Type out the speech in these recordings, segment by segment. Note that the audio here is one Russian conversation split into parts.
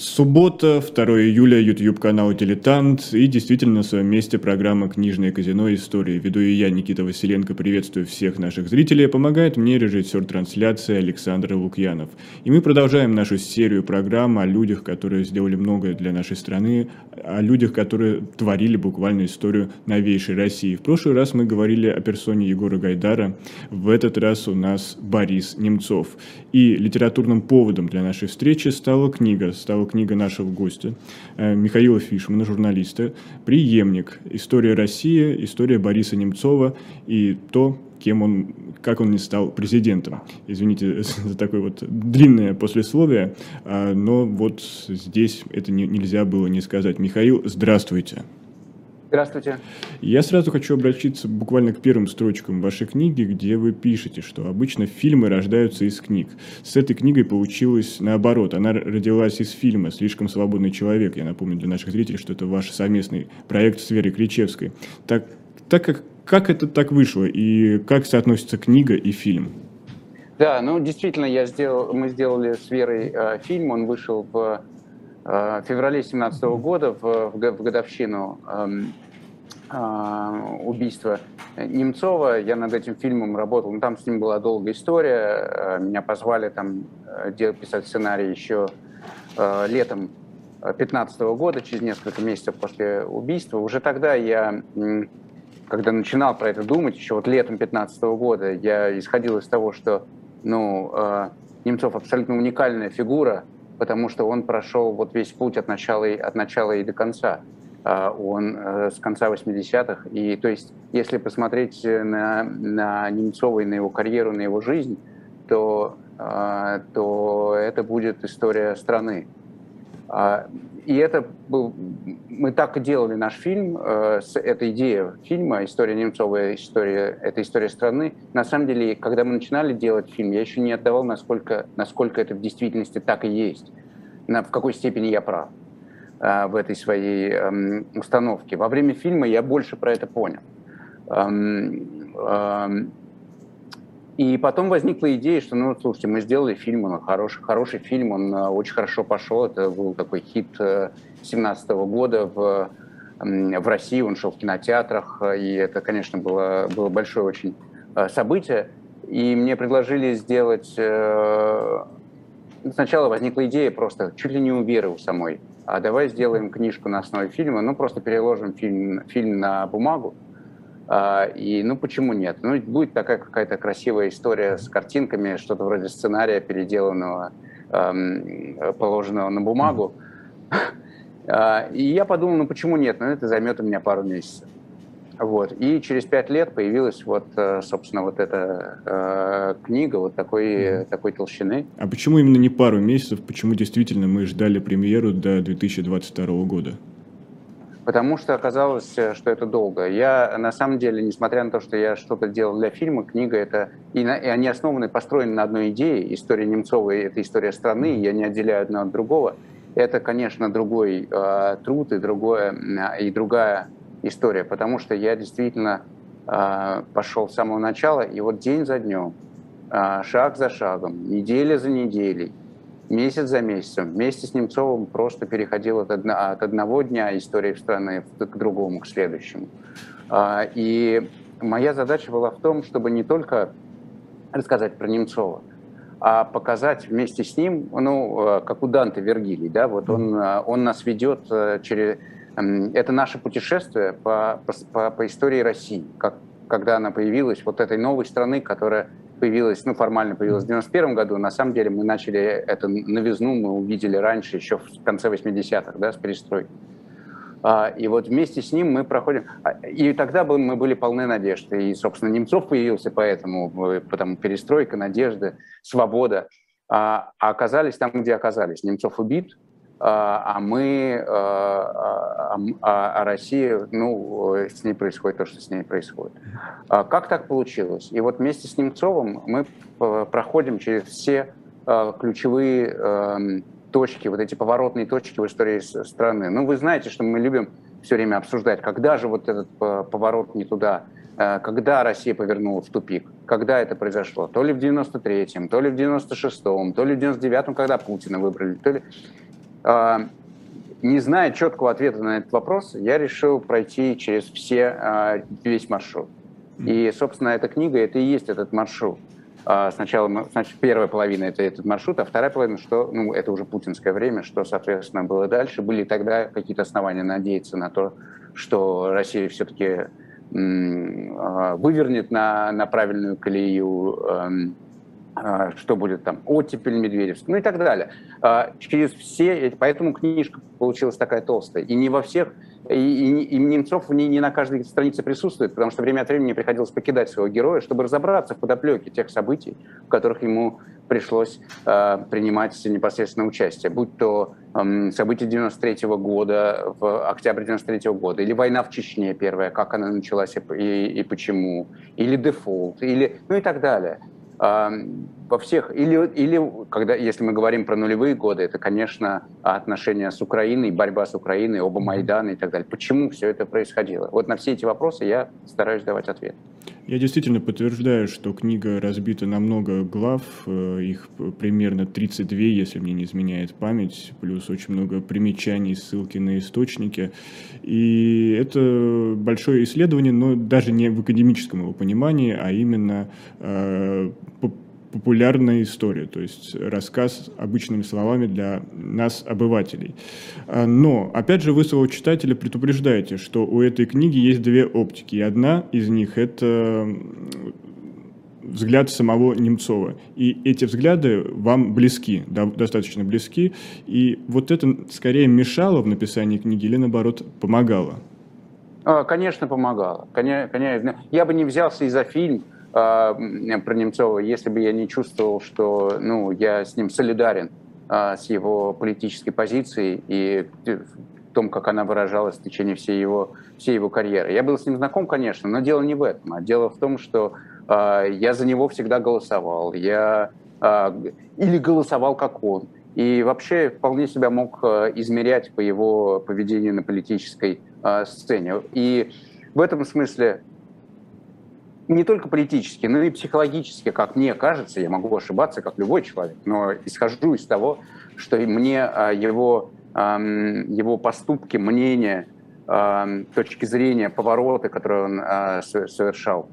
Суббота, 2 июля, YouTube-канал «Дилетант» и действительно на своем месте программа «Книжное казино. Истории». Веду и я, Никита Василенко, приветствую всех наших зрителей, помогает мне режиссер трансляции Александр Лукьянов. И мы продолжаем нашу серию программ о людях, которые сделали многое для нашей страны, о людях, которые творили буквально историю новейшей России. В прошлый раз мы говорили о персоне Егора Гайдара, в этот раз у нас Борис Немцов. И литературным поводом для нашей встречи стала книга, стала книга нашего гостя э, Михаила Фишмана, журналиста, «Приемник. История России, история Бориса Немцова и то, кем он, как он не стал президентом. Извините за такое вот длинное послесловие, а, но вот здесь это не, нельзя было не сказать. Михаил, здравствуйте. Здравствуйте. Я сразу хочу обратиться буквально к первым строчкам вашей книги, где вы пишете, что обычно фильмы рождаются из книг. С этой книгой получилось наоборот. Она родилась из фильма «Слишком свободный человек». Я напомню для наших зрителей, что это ваш совместный проект в сфере Кричевской. Так, так как, как это так вышло и как соотносится книга и фильм? Да, ну действительно, я сделал, мы сделали с Верой э, фильм, он вышел в Э, в феврале 2017 года, в, в годовщину э, убийства Немцова, я над этим фильмом работал. Ну, там с ним была долгая история. Э, меня позвали там писать сценарий еще летом 2015 года, через несколько месяцев после убийства. Уже тогда я, когда начинал про это думать, еще вот летом 2015 года, я исходил из того, что ну, Немцов абсолютно уникальная фигура, потому что он прошел вот весь путь от начала, от начала и до конца. А, он э, с конца 80-х. И то есть, если посмотреть на, на Немцова и на его карьеру, на его жизнь, то, то это будет история страны. А, и это был, мы так и делали наш фильм, э, этой идеей фильма «История Немцова, история, это история страны». На самом деле, когда мы начинали делать фильм, я еще не отдавал, насколько, насколько это в действительности так и есть, на, в какой степени я прав э, в этой своей э, установке. Во время фильма я больше про это понял. Эм, эм, и потом возникла идея, что, ну, слушайте, мы сделали фильм, он хороший, хороший фильм, он э, очень хорошо пошел. Это был такой хит 2017 э, года в, в России, он шел в кинотеатрах, и это, конечно, было, было большое очень э, событие. И мне предложили сделать... Сначала возникла идея просто чуть ли не у Веры у самой. А давай сделаем книжку на основе фильма, ну, просто переложим фильм, фильм на бумагу, а, и ну почему нет? Ну будет такая какая-то красивая история с картинками, что-то вроде сценария, переделанного, положенного на бумагу. А, и я подумал, ну почему нет? Ну это займет у меня пару месяцев. Вот. И через пять лет появилась вот, э, собственно, вот эта э, книга вот такой, такой толщины. А почему именно не пару месяцев? Почему действительно мы ждали премьеру до 2022 года? потому что оказалось, э, что это долго. Я, на самом деле, несмотря на то, что я что-то делал для фильма, книга это... И, на, и они основаны, построены на одной идее. История Немцова — это история страны, я не отделяю одно от другого. Это, конечно, другой э, труд и, другое, и другая история, потому что я действительно э, пошел с самого начала, и вот день за днем, э, шаг за шагом, неделя за неделей — месяц за месяцем. Вместе с Немцовым просто переходил от, одно, от одного дня истории страны к другому, к следующему. А, и моя задача была в том, чтобы не только рассказать про Немцова, а показать вместе с ним, ну, как у Данте Вергилий, да, вот он, он нас ведет через... Это наше путешествие по, по, по истории России, как, когда она появилась, вот этой новой страны, которая появилась, ну, формально появилась в 91 году. На самом деле мы начали эту новизну, мы увидели раньше, еще в конце 80-х, да, с перестройкой. А, и вот вместе с ним мы проходим... А, и тогда мы были полны надежды. И, собственно, Немцов появился поэтому, потому перестройка, надежда, свобода. А, а оказались там, где оказались. Немцов убит, а, а мы, а, а, а Россия, ну, с ней происходит то, что с ней происходит. Как так получилось? И вот вместе с Немцовым мы проходим через все ключевые эм, точки, вот эти поворотные точки в истории страны. Ну, вы знаете, что мы любим все время обсуждать, когда же вот этот поворот не туда, э, когда Россия повернула в тупик, когда это произошло, то ли в 93-м, то ли в 96-м, то ли в 99-м, когда Путина выбрали, то ли... не зная четкого ответа на этот вопрос, я решил пройти через все, весь маршрут. И, собственно, эта книга, это и есть этот маршрут. Сначала, значит, первая половина это этот маршрут, а вторая половина, что, ну, это уже путинское время, что, соответственно, было дальше. Были тогда какие-то основания надеяться на то, что Россия все-таки вывернет на, на правильную колею эм, а, что будет там, оттепель Медведевск, ну и так далее. А, через все, поэтому книжка получилась такая толстая. И не во всех, и, и, и Немцов в не на каждой странице присутствует, потому что время от времени приходилось покидать своего героя, чтобы разобраться в подоплеке тех событий, в которых ему пришлось э, принимать непосредственно участие, будь то э, события 93 -го года, в октябре 93 -го года, или война в Чечне первая, как она началась и, и, и почему, или дефолт, или, ну и так далее во всех, или, или когда, если мы говорим про нулевые годы, это, конечно, отношения с Украиной, борьба с Украиной, оба Майдана и так далее. Почему все это происходило? Вот на все эти вопросы я стараюсь давать ответ. Я действительно подтверждаю, что книга разбита на много глав, э, их примерно 32, если мне не изменяет память, плюс очень много примечаний, ссылки на источники. И это большое исследование, но даже не в академическом его понимании, а именно э, популярная история, то есть рассказ обычными словами для нас, обывателей. А, но, опять же, вы своего читателя предупреждаете, что у этой книги есть две оптики, и одна из них — это взгляд самого Немцова. И эти взгляды вам близки, достаточно близки. И вот это скорее мешало в написании книги или, наоборот, помогало? А, конечно, помогало. Я бы не взялся и за фильм, про Немцова, если бы я не чувствовал, что ну, я с ним солидарен а, с его политической позицией и в том, как она выражалась в течение всей его, всей его карьеры. Я был с ним знаком, конечно, но дело не в этом, а дело в том, что а, я за него всегда голосовал, я или голосовал как он, и вообще вполне себя мог измерять по его поведению на политической сцене. И в этом смысле не только политически, но и психологически, как мне кажется, я могу ошибаться, как любой человек, но исхожу из того, что мне а, его, его поступки, мнения, точки зрения, повороты, которые он а, совершал,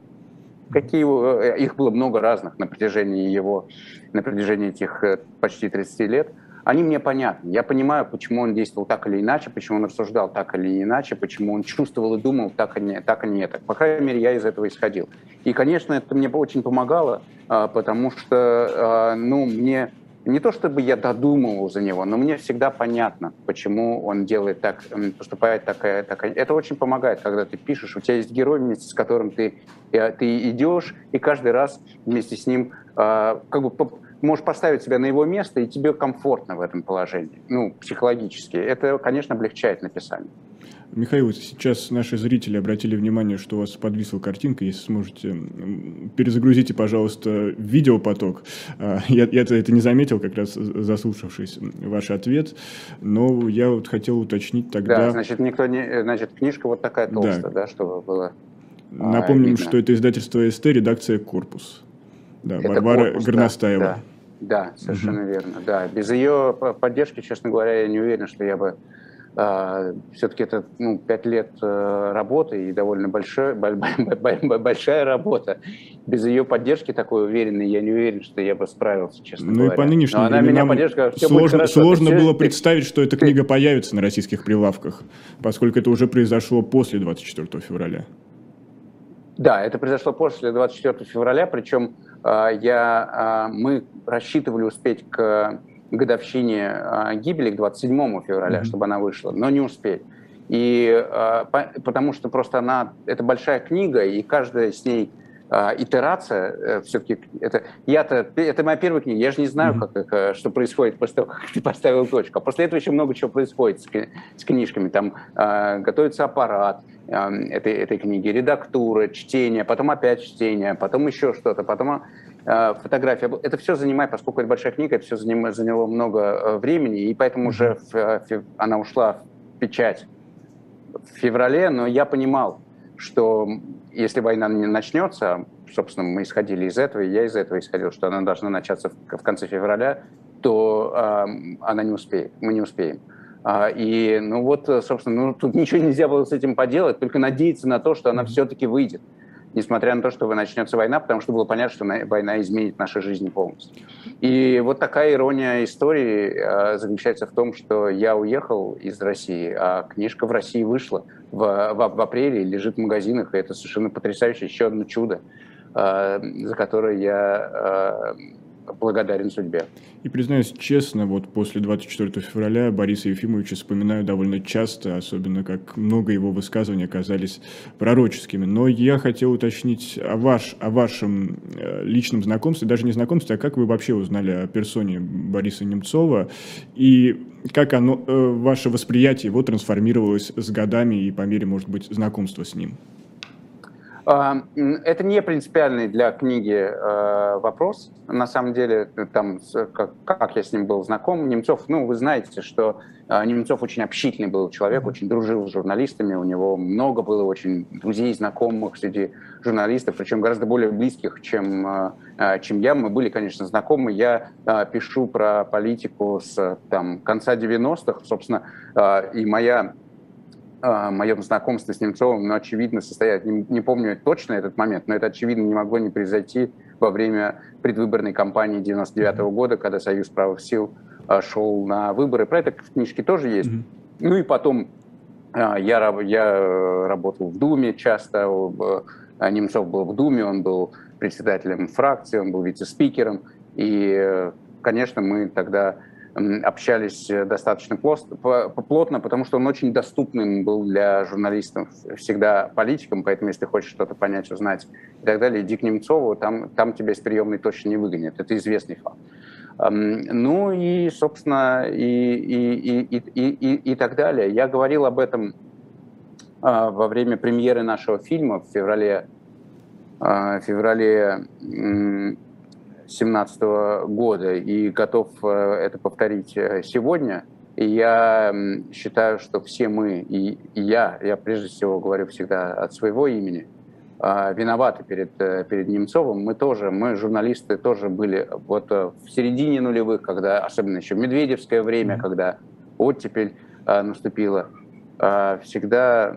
какие э, их было много разных на протяжении его, на протяжении этих э, почти 30 лет – они мне понятны. Я понимаю, почему он действовал так или иначе, почему он рассуждал так или иначе, почему он чувствовал и думал так, и не, так и не так. По крайней мере, я из этого исходил. И, конечно, это мне очень помогало, а, потому что, а, ну, мне не то чтобы я додумывал за него, но мне всегда понятно, почему он делает так, поступает такая, такая. Это очень помогает, когда ты пишешь, у тебя есть герой, вместе с которым ты, э, ты идешь, и каждый раз вместе с ним а, как бы можешь поставить себя на его место, и тебе комфортно в этом положении, ну, психологически. Это, конечно, облегчает написание. Михаил, сейчас наши зрители обратили внимание, что у вас подвисла картинка. Если сможете, перезагрузите, пожалуйста, видеопоток. А, я, я это не заметил, как раз заслушавшись ваш ответ, но я вот хотел уточнить тогда... Да, значит, никто не... Значит, книжка вот такая толстая, да, да чтобы было... Напомним, а, что это издательство СТ, редакция «Корпус». Да, это Варвара корпус, Горностаева. Да, да, совершенно угу. верно. Да, без ее поддержки, честно говоря, я не уверен, что я бы э, а, все-таки это ну, пять лет э, работы и довольно большой, большая работа. Без ее поддержки такой уверенной, я не уверен, что я бы справился, честно ну говоря. Ну и по нынешним Но она меня поддержка, сложно, сложно было ты, представить, что эта книга появится на российских прилавках, поскольку это уже произошло после 24 февраля. Да, это произошло после 24 февраля, причем я, а, мы рассчитывали успеть к годовщине а, гибели, к 27 февраля, mm-hmm. чтобы она вышла, но не успели. И потому что просто она, это большая книга, и каждая с ней итерация, э, все-таки это я-то это моя первая книга, я же не знаю, как, как, что происходит после того, как ты поставил точку. А после этого еще много чего происходит с, с книжками. Там э, готовится аппарат э, этой этой книги, редактура, чтение, потом опять чтение, потом еще что-то, потом э, фотография. Это все занимает, поскольку это большая книга, это все заняло, заняло много э, времени, и поэтому уже в, в, она ушла в печать в феврале, но я понимал, что если война не начнется, собственно, мы исходили из этого, и я из этого исходил, что она должна начаться в, в конце февраля, то она не успеет, мы не успеем. И, ну вот, собственно, ну, тут ничего нельзя было с этим поделать, только надеяться на то, что она все-таки выйдет несмотря на то, что начнется война, потому что было понятно, что война изменит наши жизни полностью. И вот такая ирония истории э, заключается в том, что я уехал из России, а книжка в России вышла в, в, в апреле, лежит в магазинах, и это совершенно потрясающе, еще одно чудо, э, за которое я э, благодарен судьбе. И признаюсь честно, вот после 24 февраля Бориса Ефимовича вспоминаю довольно часто, особенно как много его высказываний оказались пророческими. Но я хотел уточнить о, ваш, о вашем э, личном знакомстве, даже не знакомстве, а как вы вообще узнали о персоне Бориса Немцова и как оно, э, ваше восприятие его трансформировалось с годами и по мере, может быть, знакомства с ним? А, это не принципиальный для книги э, вопрос. На самом деле, там, как, я с ним был знаком, Немцов, ну, вы знаете, что э, Немцов очень общительный был человек, очень дружил с журналистами, у него много было очень друзей, знакомых среди журналистов, причем гораздо более близких, чем, э, чем я. Мы были, конечно, знакомы. Я пишу про политику с там, конца 90-х, собственно, и моя моем знакомстве с Немцовым, но очевидно, состоят, не, не помню точно этот момент, но это очевидно не могло не произойти во время предвыборной кампании 99 -го года, когда Союз правых сил а, шел на выборы. Про это в книжке тоже есть. Mm-hmm. Ну и потом а, я, я работал в Думе часто, а, Немцов был в Думе, он был председателем фракции, он был вице-спикером, и, конечно, мы тогда общались э, достаточно плотно, потому что он очень доступным был для журналистов, всегда политиком, поэтому если хочешь что-то понять, узнать и так далее, иди к Немцову, там, там тебя из приемной точно не выгонят. Это известный факт. Ну и, собственно, и, и, и, и, и, и так далее. Я говорил об этом а, во время премьеры нашего фильма в феврале, а, феврале 2017 года и готов э, это повторить э, сегодня. И я считаю, что все мы, и, я, я прежде всего говорю всегда от своего имени, а, виноваты перед, э, перед Немцовым. Мы тоже, мы, журналисты, тоже были вот в середине нулевых, когда, особенно еще в Медведевское время, когда оттепель наступила, всегда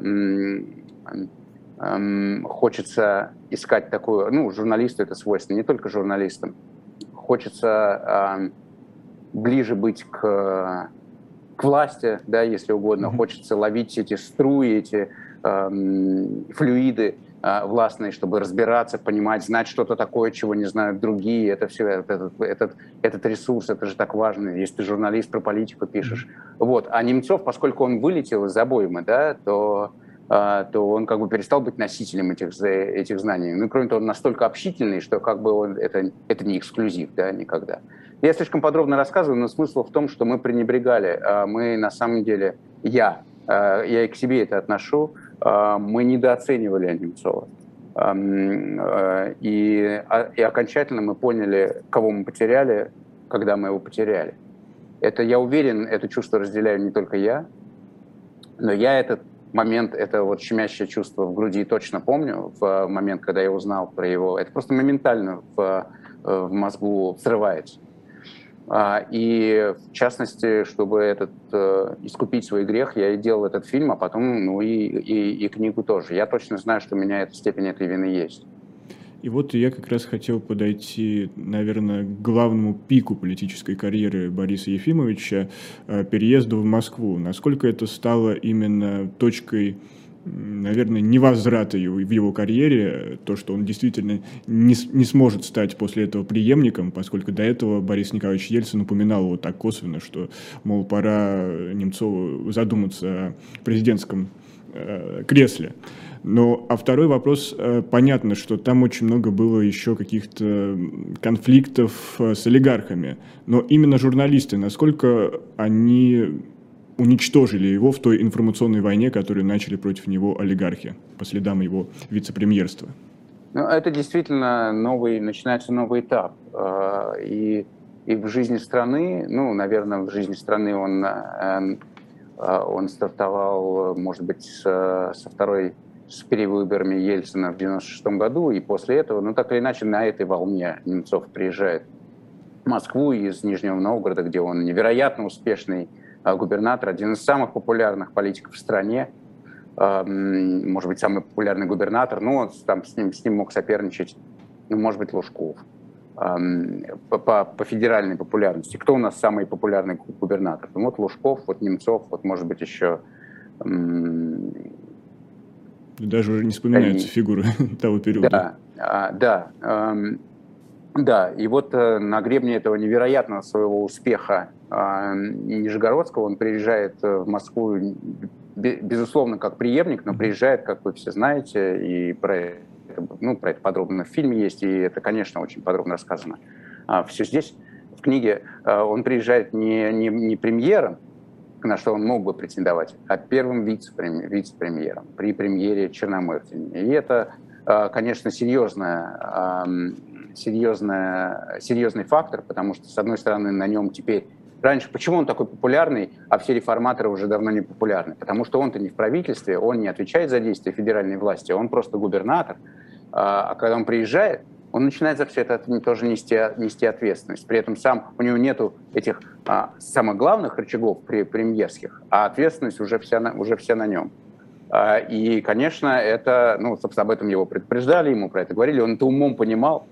хочется искать такую, ну, журналисту это свойственно, не только журналистам, хочется э, ближе быть к, к власти, да, если угодно, mm-hmm. хочется ловить эти струи, эти э, флюиды э, властные, чтобы разбираться, понимать, знать что-то такое, чего не знают другие. Это все, этот, этот, этот ресурс, это же так важно, если ты журналист про политику пишешь. Mm-hmm. Вот. А Немцов, поскольку он вылетел из обоймы, да, то то он как бы перестал быть носителем этих, этих знаний. Ну, кроме того, он настолько общительный, что как бы он, это, это не эксклюзив, да, никогда. Я слишком подробно рассказываю, но смысл в том, что мы пренебрегали. А мы на самом деле, я, а, я и к себе это отношу, мы недооценивали Немцова. И, и окончательно мы поняли, кого мы потеряли, когда мы его потеряли. Это, я уверен, это чувство разделяю не только я, но я это момент, это вот щемящее чувство в груди точно помню, в момент, когда я узнал про его, это просто моментально в, в мозгу взрывается. А, и в частности, чтобы этот, э, искупить свой грех, я и делал этот фильм, а потом ну, и, и, и книгу тоже. Я точно знаю, что у меня эта степень этой вины есть. И вот я как раз хотел подойти, наверное, к главному пику политической карьеры Бориса Ефимовича, э, переезду в Москву. Насколько это стало именно точкой наверное, невозврата в его карьере, то, что он действительно не, не сможет стать после этого преемником, поскольку до этого Борис Николаевич Ельцин упоминал его так косвенно, что, мол, пора Немцову задуматься о президентском э, кресле. Ну, а второй вопрос, э, понятно, что там очень много было еще каких-то конфликтов э, с олигархами, но именно журналисты, насколько они уничтожили его в той информационной войне, которую начали против него олигархи по следам его вице-премьерства? Ну, это действительно новый, начинается новый этап. Э, и, и в жизни страны, ну, наверное, в жизни страны он, он стартовал, может быть, со второй с перевыборами Ельцина в 96 году, и после этого, ну так или иначе, на этой волне Немцов приезжает Москву из Нижнего Новгорода, где он невероятно успешный губернатор, один из самых популярных политиков в стране, может быть, самый популярный губернатор, ну, там с ним, с ним мог соперничать, ну, может быть, Лужков по, по, по федеральной популярности. Кто у нас самый популярный губернатор? Ну, вот Лужков, вот Немцов, вот, может быть, еще... Даже уже не вспоминаются Они... фигуры того периода. Да, а, да. Эм, да, и вот э, на гребне этого невероятного своего успеха э, Нижегородского он приезжает в Москву безусловно, как преемник, но приезжает, как вы все знаете, и про ну, про это подробно в фильме есть, и это, конечно, очень подробно рассказано. А, все здесь, в книге, а, он приезжает не, не, не премьером, на что он мог бы претендовать, а первым вице-премьером при премьере Черномырдина. И это, а, конечно, серьезная, серьезная, серьезный фактор, потому что, с одной стороны, на нем теперь Раньше, почему он такой популярный, а все реформаторы уже давно не популярны? Потому что он-то не в правительстве, он не отвечает за действия федеральной власти, он просто губернатор. А, а когда он приезжает, он начинает за все это тоже нести, нести ответственность. При этом сам у него нету этих а, самых главных рычагов при, премьерских, а ответственность уже вся на, уже вся на нем. А, и, конечно, это, ну, собственно, об этом его предупреждали, ему про это говорили, он это умом понимал,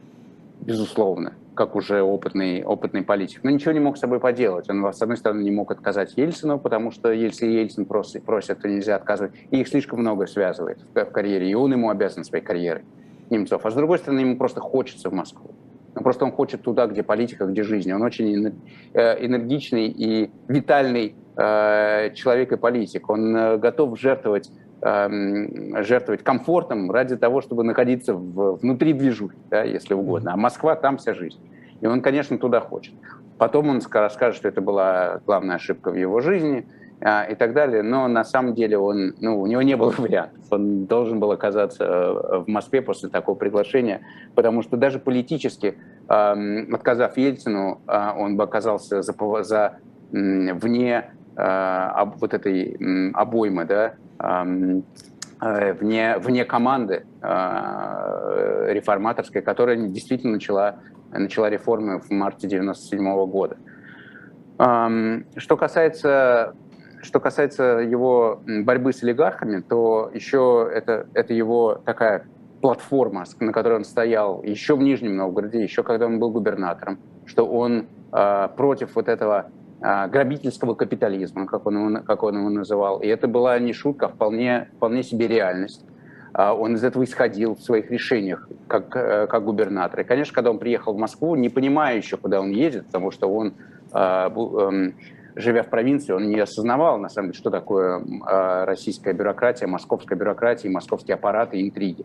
безусловно как уже опытный, опытный политик, но ничего не мог с собой поделать. Он, с одной стороны, не мог отказать Ельцину, потому что если Ельцин просит, просит то нельзя отказывать. И их слишком много связывает в, в карьере, и он ему обязан своей карьерой, Немцов. А с другой стороны, ему просто хочется в Москву. Ну, просто он хочет туда, где политика, где жизнь. Он очень э, энергичный и витальный э, человек и политик. Он э, готов жертвовать Эм, жертвовать комфортом ради того, чтобы находиться внутри движухи, да, если угодно. А Москва там вся жизнь. И он, конечно, туда хочет. Потом он скажет, что это была главная ошибка в его жизни и так далее. Но на самом деле он, ну, у него не было вариантов. Он должен был оказаться э, в Москве после такого приглашения, потому что даже политически, отказав Ельцину, э, он бы оказался за, за вне э, вот этой обоймы, да, Э, вне, вне команды э, реформаторской, которая действительно начала, начала реформы в марте 1997 года. Что касается, что касается его борьбы с олигархами, то еще это, это его такая платформа, на которой он стоял еще в Нижнем Новгороде, еще когда он был губернатором, что он э, против вот этого а, грабительского капитализма, как он, его, как он его называл. И это была не шутка, а вполне, вполне себе реальность. А, он из этого исходил в своих решениях как, э, как губернатор. И, конечно, когда он приехал в Москву, не понимая еще, куда он едет, потому что он, эм, живя в провинции, он не осознавал, на самом деле, что такое российская бюрократия, московская бюрократия, московские аппараты интриги.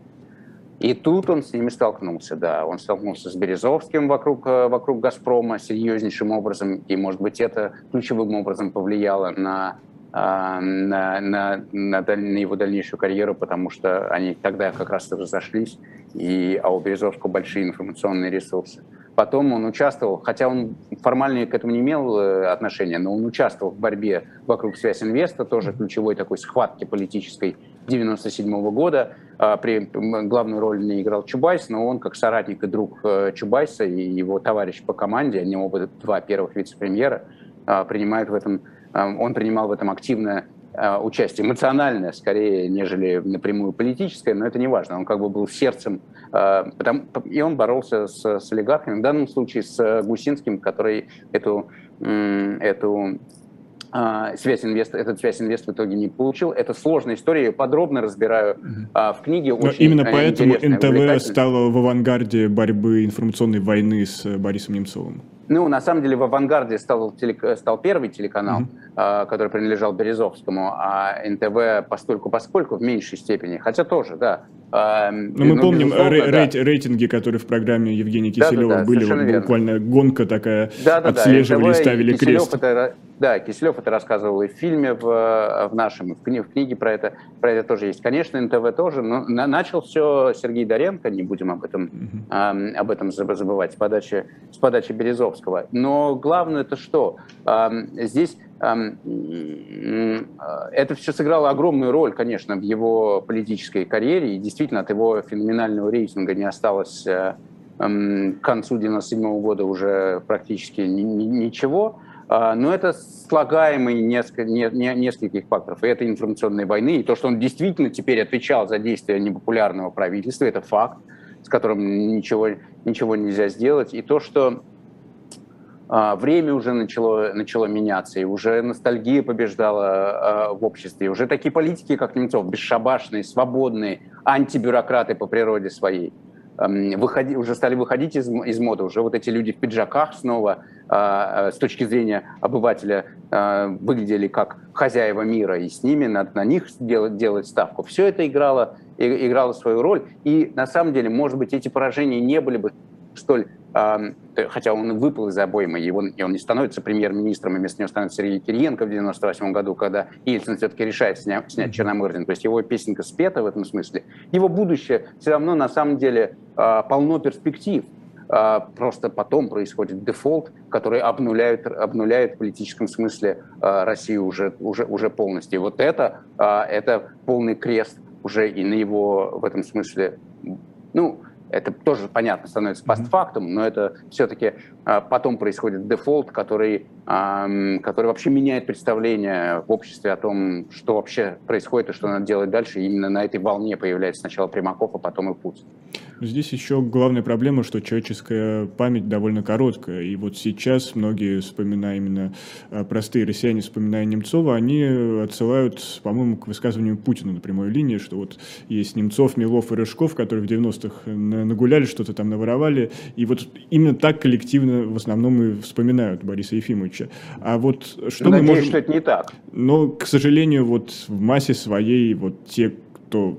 И тут он с ними столкнулся, да. Он столкнулся с Березовским вокруг, э, вокруг «Газпрома» серьезнейшим образом, и, может быть, это ключевым образом повлияло на, а, на, на, на, на его дальнейшую карьеру, потому что они тогда как раз разошлись, и, а у Березовского большие информационные ресурсы. Потом он участвовал, хотя он формально к этому не имел э, отношения, но он участвовал в борьбе вокруг связь инвеста, тоже ключевой такой схватки политической 97 года. А, при, главную роль не играл Чубайс, но он как соратник и друг э, Чубайса и его товарищ по команде, они оба два первых вице-премьера, а, принимают в этом, а, он принимал в этом активное участие, эмоциональное скорее, нежели напрямую политическое, но это не важно. Он как бы был сердцем, потому, и он боролся с, с олигархами, в данном случае с Гусинским, который эту, эту а, связь инвест, этот связь инвест в итоге не получил. Это сложная история, я подробно разбираю uh-huh. в книге. Но именно э, поэтому НТВ стало в авангарде борьбы информационной войны с э, Борисом Немцовым. Ну, на самом деле, в авангарде стал, телек... стал первый телеканал, mm-hmm. который принадлежал Березовскому, а НТВ постольку поскольку в меньшей степени, хотя тоже, да. Но ну, мы ну, помним рей- да. рейтинги, которые в программе Евгения Киселева да, да, да, были, вот, буквально гонка такая, да, да, отслеживали да, и ставили Киселев крест. Это, да, Киселев это рассказывал и в фильме, в, в нашем, в, книге, в книге про это, про это тоже есть. Конечно, НТВ тоже, но на, начал все Сергей Доренко, не будем об этом, mm-hmm. э, об этом забывать, с подачи, с подачи Березовского. Но главное это что? Здесь это все сыграло огромную роль, конечно, в его политической карьере, и действительно от его феноменального рейтинга не осталось, э, к концу 97 года уже практически ничего. А, но это слагаемый несколько, не, не, нескольких факторов. И это информационные войны, и то, что он действительно теперь отвечал за действия непопулярного правительства, это факт, с которым ничего, ничего нельзя сделать. И то, что а, время уже начало, начало меняться, и уже ностальгия побеждала а, в обществе. И уже такие политики, как Немцов, бесшабашные, свободные, антибюрократы по природе своей – выходи, уже стали выходить из, из моды. Уже вот эти люди в пиджаках снова э, с точки зрения обывателя э, выглядели как хозяева мира, и с ними надо на них делать, делать ставку. Все это играло, играло свою роль. И на самом деле, может быть, эти поражения не были бы столь хотя он выпал из обоймы, и он, и он не становится премьер-министром, и вместо него становится Сергей Кириенко в 98 году, когда Ельцин все-таки решает снять, снять Черномырдин. То есть его песенка спета в этом смысле. Его будущее все равно на самом деле а, полно перспектив. А, просто потом происходит дефолт, который обнуляет, обнуляет в политическом смысле а, Россию уже, уже, уже полностью. И вот это, это полный крест уже и на его в этом смысле ну, это тоже понятно становится постфактум, но это все-таки а, потом происходит дефолт, который, который вообще меняет представление в обществе о том, что вообще происходит и что надо делать дальше. И именно на этой волне появляется сначала Примаков, а потом и Путин. Здесь еще главная проблема, что человеческая память довольно короткая. И вот сейчас многие, вспоминая именно а, простые россияне, вспоминая Немцова, они отсылают, по-моему, к высказыванию Путина на прямой линии, что вот есть Немцов, Милов и Рыжков, которые в 90-х нагуляли, что-то там наворовали. И вот именно так коллективно в основном и вспоминают Бориса Ефимовича. А вот что Надеюсь, мы можем... что это не так. Но, к сожалению, вот в массе своей вот те, кто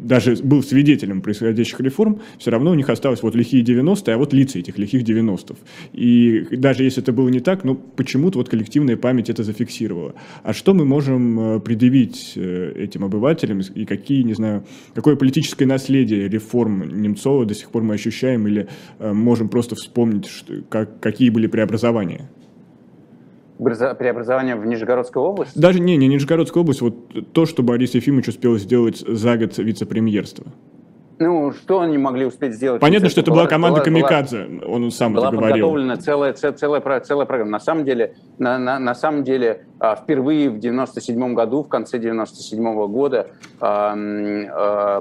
даже был свидетелем происходящих реформ, все равно у них осталось вот лихие 90-е, а вот лица этих лихих 90-х. И даже если это было не так, ну почему-то вот коллективная память это зафиксировала. А что мы можем э, предъявить э, этим обывателям и какие, не знаю, какое политическое наследие реформ Немцова до сих пор мы ощущаем или э, можем просто вспомнить, что, как, какие были преобразования? Преобразования в Нижегородской области? Даже не, не Нижегородская область, вот то, что Борис Ефимович успел сделать за год вице-премьерства. Ну, что они могли успеть сделать? Понятно, что это была, была команда была, Камикадзе, он сам была это говорил. Была подготовлена целая, целая, целая программа. На самом деле, на, на, на самом деле а, впервые в 97 году, в конце 97 года,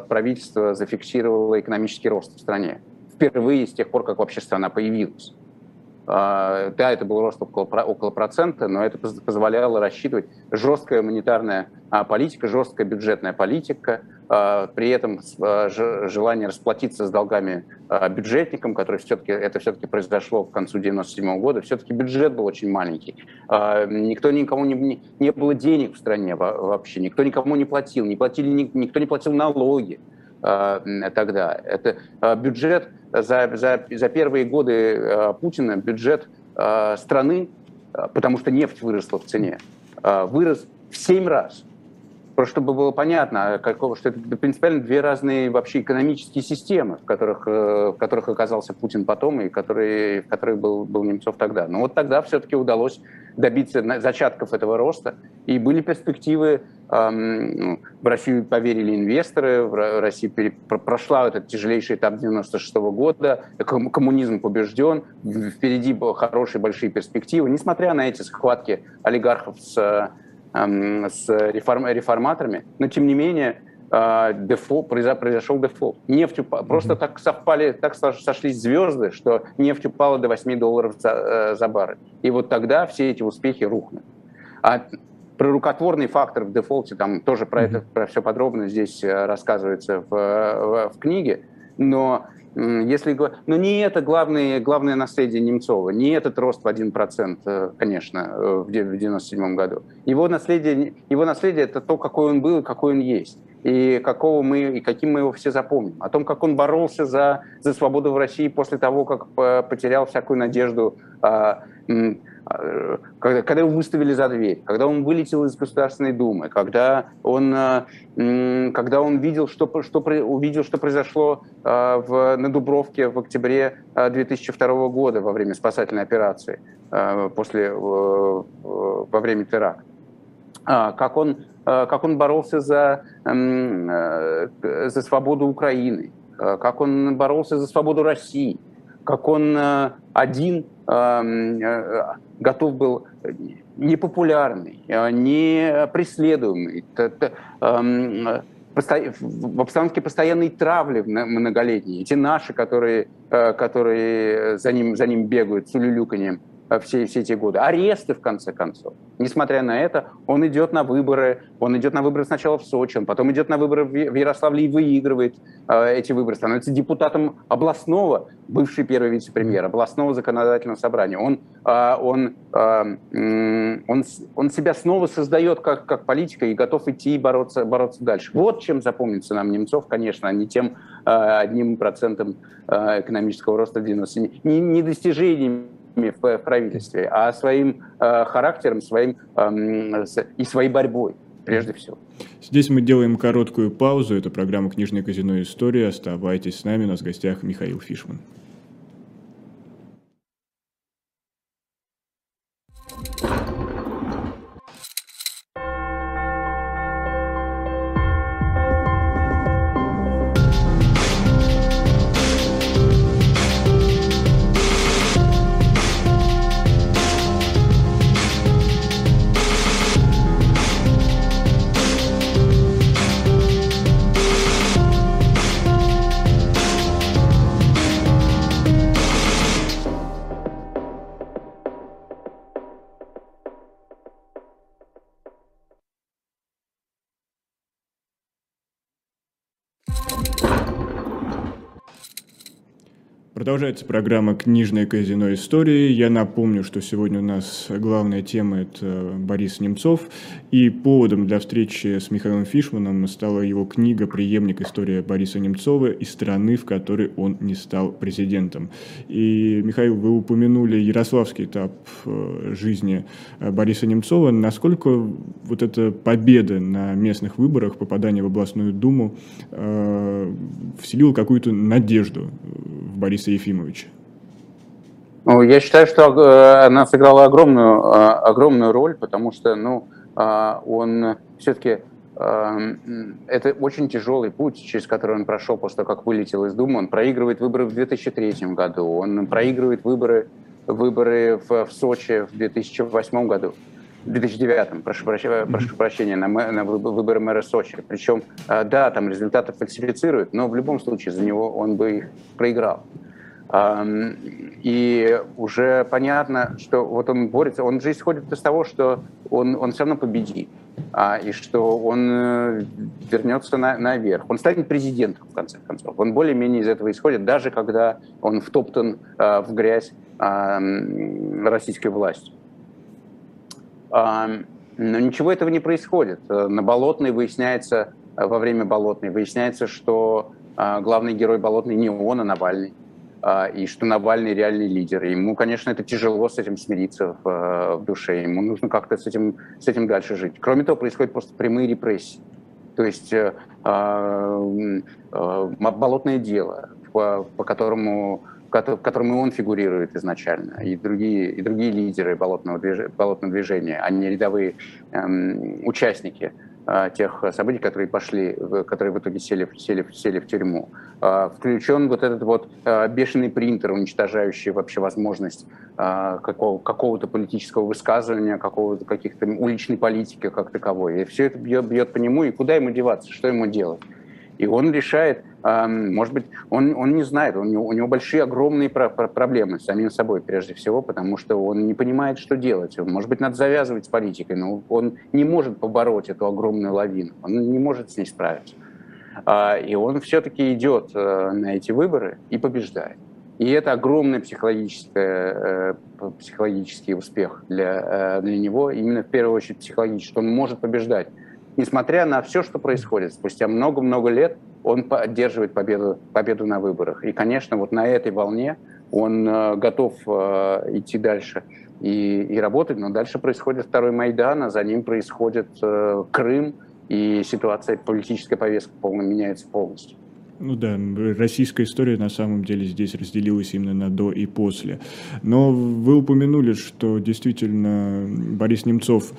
правительство зафиксировало экономический рост в стране. Впервые с тех пор, как вообще страна появилась. А, да, это был рост около, около процента, но это позволяло рассчитывать жесткая монетарная а, политика, жесткая бюджетная политика, а, при этом желание расплатиться с долгами бюджетникам, который все-таки, это все-таки произошло к концу 97 года, все-таки бюджет был очень маленький. Никто никому не, не было денег в стране вообще, никто никому не платил, не платили, никто не платил налоги. Э, тогда. Это э, бюджет за, за, за первые годы э, Путина, бюджет страны, потому что нефть выросла в цене, вырос в 7 раз. Просто чтобы было понятно, какого, что это принципиально две разные вообще экономические системы, в которых, в которых оказался Путин потом и который, в которых был, был Немцов тогда. Но вот тогда все-таки удалось добиться зачатков этого роста, и были перспективы в Россию поверили инвесторы, в России прошла этот тяжелейший этап 96 -го года, коммунизм побежден, впереди хорошие большие перспективы. Несмотря на эти схватки олигархов с, с реформ, реформаторами, но тем не менее а, дефолт, произошел дефолт. Нефть упала. Просто так совпали, так сошлись звезды, что нефть упала до 8 долларов за, э, за баррель. И вот тогда все эти успехи рухнули. А Прорукотворный фактор в дефолте, там тоже про это про все подробно здесь э, рассказывается в, в, в книге, но если но не это главное, главное наследие Немцова, не этот рост в 1%, э, конечно, э, в 1997 году. Его наследие, его наследие – это то, какой он был и какой он есть. И, какого мы, и каким мы его все запомним. О том, как он боролся за, за свободу в России после того, как потерял всякую надежду а, когда, когда его выставили за дверь, когда он вылетел из Государственной Думы, когда он, э, когда он видел, что, что, увидел, что произошло э, в, на Дубровке в октябре 2002 года во время спасательной операции, после, во время теракта. Как он, как он боролся за, за свободу Украины, как он боролся за свободу России, как он один готов был непопулярный, не преследуемый, в обстановке постоянной травли многолетней. Эти наши, которые, которые за, ним, за ним бегают с улюлюканьем, Э, все, все эти годы. Аресты, в конце концов. Несмотря на это, он идет на выборы. Он идет на выборы сначала в Сочи, он потом идет на выборы в Ярославле и выигрывает э, эти выборы. Становится депутатом областного, бывший первый вице-премьер, областного законодательного собрания. Он, э, он, э, он, он себя снова создает как, как политика и готов идти и бороться, бороться дальше. Вот чем запомнится нам Немцов, конечно, а не тем э, одним процентом э, экономического роста в 90 не, не достижениями в правительстве, а своим э, характером, своим э, и своей борьбой прежде всего. Здесь мы делаем короткую паузу. Это программа «Книжное казино. История». Оставайтесь с нами. У нас в гостях Михаил Фишман. Продолжается программа «Книжное казино истории». Я напомню, что сегодня у нас главная тема – это Борис Немцов. И поводом для встречи с Михаилом Фишманом стала его книга «Преемник. История Бориса Немцова и страны, в которой он не стал президентом». И, Михаил, вы упомянули ярославский этап э, жизни Бориса Немцова. Насколько вот эта победа на местных выборах, попадание в областную думу э, вселила какую-то надежду в Бориса Ефимовича? Ну, я считаю, что э, она сыграла огромную, э, огромную роль, потому что ну, э, он все-таки это очень тяжелый путь, через который он прошел после того, как вылетел из Думы. Он проигрывает выборы в 2003 году, он проигрывает выборы, выборы в, в Сочи в 2008 году. В 2009, прошу, прощения, прошу прощения, на, на выборы мэра Сочи. Причем, да, там результаты фальсифицируют, но в любом случае за него он бы их проиграл. И уже понятно, что вот он борется, он же исходит из того, что он, он все равно победит, а, и что он э, вернется на, наверх. Он станет президентом, в конце концов. Он более-менее из этого исходит, даже когда он втоптан а, в грязь российской властью. А, но ничего этого не происходит. На Болотной выясняется, во время Болотной выясняется, что а, главный герой Болотной не он, а Навальный. А, и что Навальный реальный лидер. Ему, конечно, это тяжело с этим смириться в, э, в душе. Ему нужно как-то с этим, с этим дальше жить. Кроме того, происходят просто прямые репрессии. То есть э, э, э, болотное дело, по, по которому в котором и он фигурирует изначально, и другие, и другие лидеры болотного, движ... болотного движения, а не рядовые эм, участники а, тех событий, которые пошли, которые в итоге сели, сели, сели в тюрьму. А, включен вот этот вот а, бешеный принтер, уничтожающий вообще возможность какого, какого-то политического высказывания, какого-то каких-то уличной политики как таковой. И все это бьет, бьет по нему, и куда ему деваться, что ему делать? И он решает, может быть, он, он не знает, у него, у него большие, огромные про про проблемы с самим собой, прежде всего, потому что он не понимает, что делать. Может быть, надо завязывать с политикой, но он не может побороть эту огромную лавину, он не может с ней справиться. А, и он все-таки идет э, на эти выборы и побеждает. И это огромный психологический, э, психологический успех для, э, для него, именно в первую очередь психологический, что он может побеждать несмотря на все, что происходит, спустя много-много лет он поддерживает победу, победу на выборах. И, конечно, вот на этой волне он э, готов э, идти дальше и, и работать, но дальше происходит второй Майдан, а за ним происходит э, Крым, и ситуация, политическая повестка полно, меняется полностью. Ну да, российская история на самом деле здесь разделилась именно на до и после. Но вы упомянули, что действительно Борис Немцов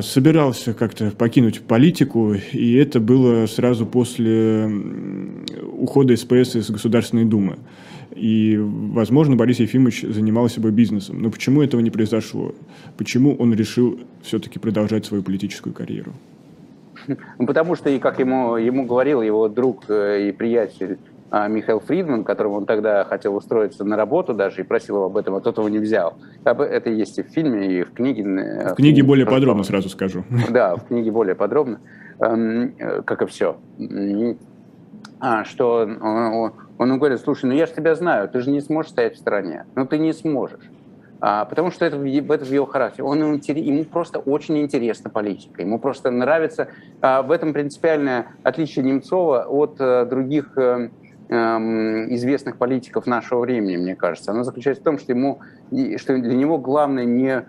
собирался как-то покинуть политику, и это было сразу после ухода СПС из Государственной Думы. И, возможно, Борис Ефимович занимался бы бизнесом. Но почему этого не произошло? Почему он решил все-таки продолжать свою политическую карьеру? Ну, потому что, и как ему, ему говорил его друг э, и приятель а, Михаил Фридман, которому он тогда хотел устроиться на работу даже и просил его об этом, а тот его не взял. Это есть и в фильме, и в книге. Э, в книге в более подробно, сразу скажу. Да, в книге более подробно, эм, э, как и все. А, что он, он говорит, слушай, ну я же тебя знаю, ты же не сможешь стоять в стороне. Ну ты не сможешь. А, потому что это, это в его характере. Он, ему просто очень интересна политика. Ему просто нравится. А, в этом принципиальное отличие Немцова от а, других а, известных политиков нашего времени, мне кажется. Оно заключается в том, что, ему, что для него главное не,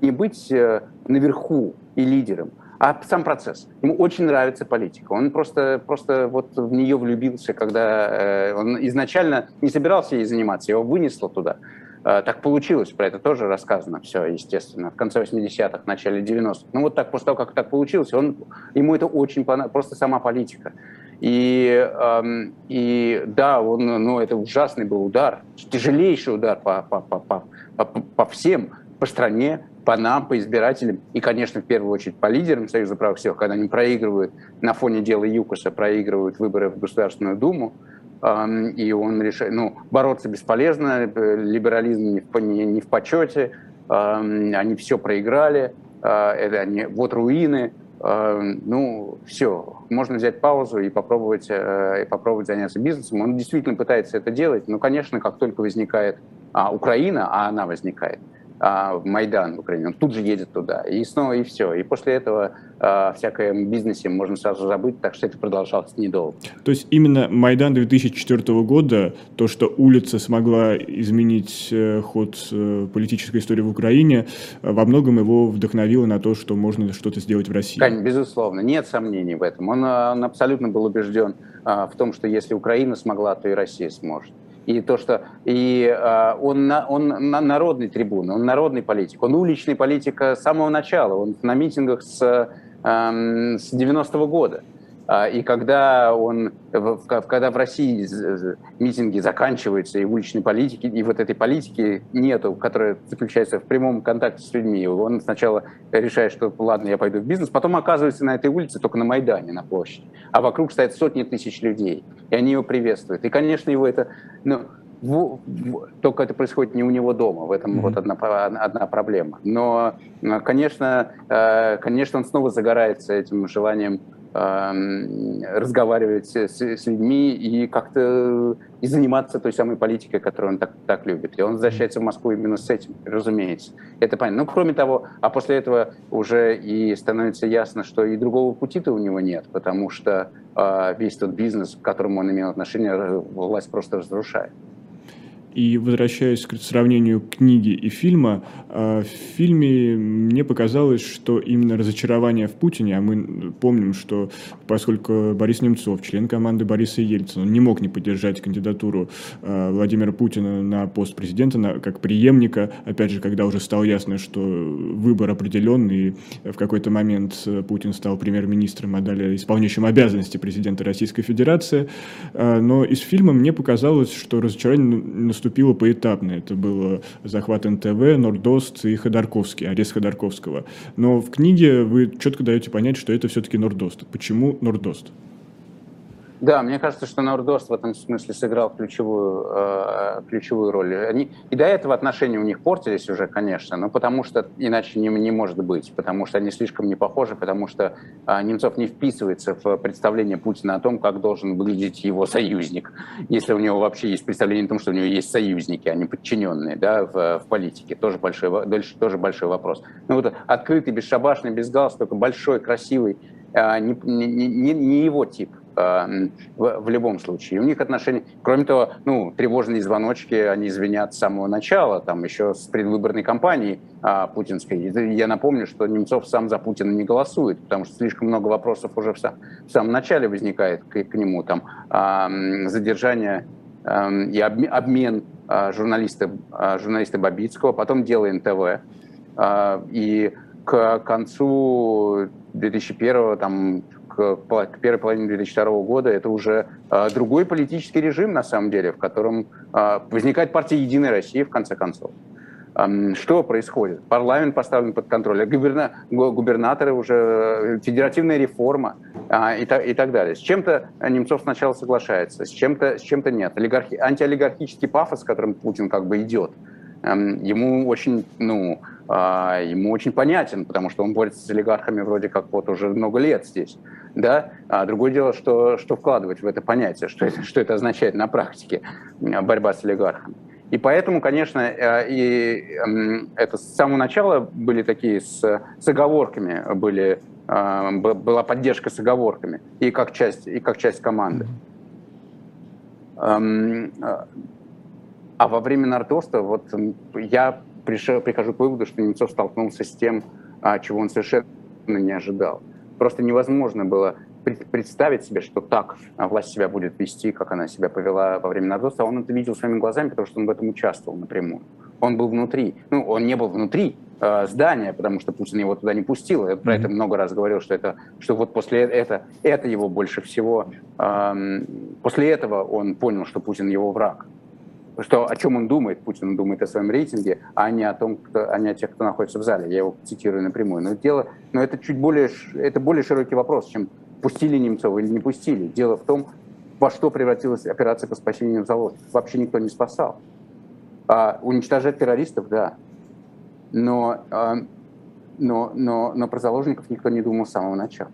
не быть э, наверху и лидером, а сам процесс. Ему очень нравится политика. Он просто, просто вот в нее влюбился, когда э, он изначально не собирался ей заниматься, его вынесло туда. Э, так получилось, про это тоже рассказано все, естественно, в конце 80-х, начале 90-х. Ну вот так, после того, как так получилось, он, ему это очень понравилось, просто сама политика. И, эм, и да, он, ну, это ужасный был удар, тяжелейший удар по, по, по, по, по, всем, по стране, по нам, по избирателям и, конечно, в первую очередь по лидерам Союза правых сил, когда они проигрывают на фоне дела ЮКОСа, проигрывают выборы в Государственную Думу, эм, и он решает, ну, бороться бесполезно, либерализм не в, не, не в почете, эм, они все проиграли, э, это они, вот руины, ну, все, можно взять паузу и попробовать, э, и попробовать заняться бизнесом. Он действительно пытается это делать, но, конечно, как только возникает а, Украина, а она возникает, а, в Майдан в Украине, он тут же едет туда, и снова, и все. И после этого а, всякое бизнесе можно сразу забыть, так что это продолжалось недолго. То есть именно Майдан 2004 года, то, что улица смогла изменить э, ход э, политической истории в Украине, во многом его вдохновило на то, что можно что-то сделать в России? Конечно, безусловно, нет сомнений в этом. Он, он абсолютно был убежден а, в том, что если Украина смогла, то и Россия сможет и то, что и э, он, он народный трибун, он народный политик, он уличный политик с самого начала, он на митингах с, э, с 90-го года. А, и когда, он, когда в России митинги заканчиваются, и уличной политики, и вот этой политики нету, которая заключается в прямом контакте с людьми, он сначала решает, что ладно, я пойду в бизнес, потом оказывается на этой улице только на Майдане, на площади, а вокруг стоят сотни тысяч людей, и они его приветствуют. И, конечно, его это... Ну, в, в, только это происходит не у него дома, в этом mm-hmm. вот одна, одна проблема. Но, конечно, э, конечно, он снова загорается этим желанием разговаривать с, с людьми и как-то и заниматься той самой политикой, которую он так, так любит. И он возвращается в Москву именно с этим, разумеется. Это понятно. Ну, кроме того, а после этого уже и становится ясно, что и другого пути-то у него нет, потому что э, весь тот бизнес, к которому он имел отношение, власть просто разрушает. И возвращаясь к сравнению книги и фильма, а, в фильме мне показалось, что именно разочарование в Путине, а мы помним, что поскольку Борис Немцов, член команды Бориса Ельцина, не мог не поддержать кандидатуру а, Владимира Путина на пост президента, как преемника, опять же, когда уже стало ясно, что выбор определен, и в какой-то момент Путин стал премьер-министром, а далее исполняющим обязанности президента Российской Федерации. Но из фильма мне показалось, что разочарование наступило наступило поэтапно. Это было захват НТВ, Нордост и Ходорковский, арест Ходорковского. Но в книге вы четко даете понять, что это все-таки Нордост. Почему Нордост? Да, мне кажется, что Нордост в этом смысле сыграл ключевую, э, ключевую роль. Они, и до этого отношения у них портились уже, конечно, но потому что иначе не, не может быть, потому что они слишком не похожи, потому что э, Немцов не вписывается в представление Путина о том, как должен выглядеть его союзник, если у него вообще есть представление о том, что у него есть союзники, а не подчиненные да, в, в политике. Тоже большой, тоже большой вопрос. Ну вот открытый, бесшабашный, без галстука, большой, красивый, э, не, не, не, не его тип – в, в любом случае. У них отношения, кроме того, ну, тревожные звоночки, они звенят с самого начала, там еще с предвыборной кампании а, путинской. И я напомню, что Немцов сам за Путина не голосует, потому что слишком много вопросов уже в, сам, в самом начале возникает к, к нему, там, а, задержание а, и обмен, обмен а, а, журналиста Бабицкого, потом дело НТВ. А, и к концу 2001 там, к, первой половине 2002 года это уже э, другой политический режим, на самом деле, в котором э, возникает партия «Единая Россия», в конце концов. Что происходит? Парламент поставлен под контроль, а губерна, губернаторы уже, э, федеративная реформа э, и, та, и так далее. С чем-то Немцов сначала соглашается, с чем-то, с чем-то нет. Олигархи, антиолигархический пафос, с которым Путин как бы идет, ему очень, ну, а, ему очень понятен, потому что он борется с олигархами вроде как вот уже много лет здесь. Да? А другое дело, что, что вкладывать в это понятие, что это, что это означает на практике, борьба с олигархами. И поэтому, конечно, э, и это с самого начала были такие с, с оговорками, были, а, была поддержка с оговорками, и как часть, и как часть команды. А, а во время Нордоста вот я пришел, прихожу к выводу, что Немцов столкнулся с тем, а, чего он совершенно не ожидал. Просто невозможно было представить себе, что так власть себя будет вести, как она себя повела во время Нордоста. Он это видел своими глазами, потому что он в этом участвовал напрямую. Он был внутри. Ну, он не был внутри э, здания, потому что Путин его туда не пустил. Я про mm-hmm. это много раз говорил, что, это, что вот после этого это его больше всего... Э, после этого он понял, что Путин его враг что, о чем он думает, Путин думает о своем рейтинге, а не о том, кто, а не о тех, кто находится в зале. Я его цитирую напрямую. Но дело, но это чуть более, это более широкий вопрос, чем пустили Немцова или не пустили. Дело в том, во что превратилась операция по спасению заложников. Вообще никто не спасал. А, уничтожать террористов, да. Но, а, но, но, но про заложников никто не думал с самого начала.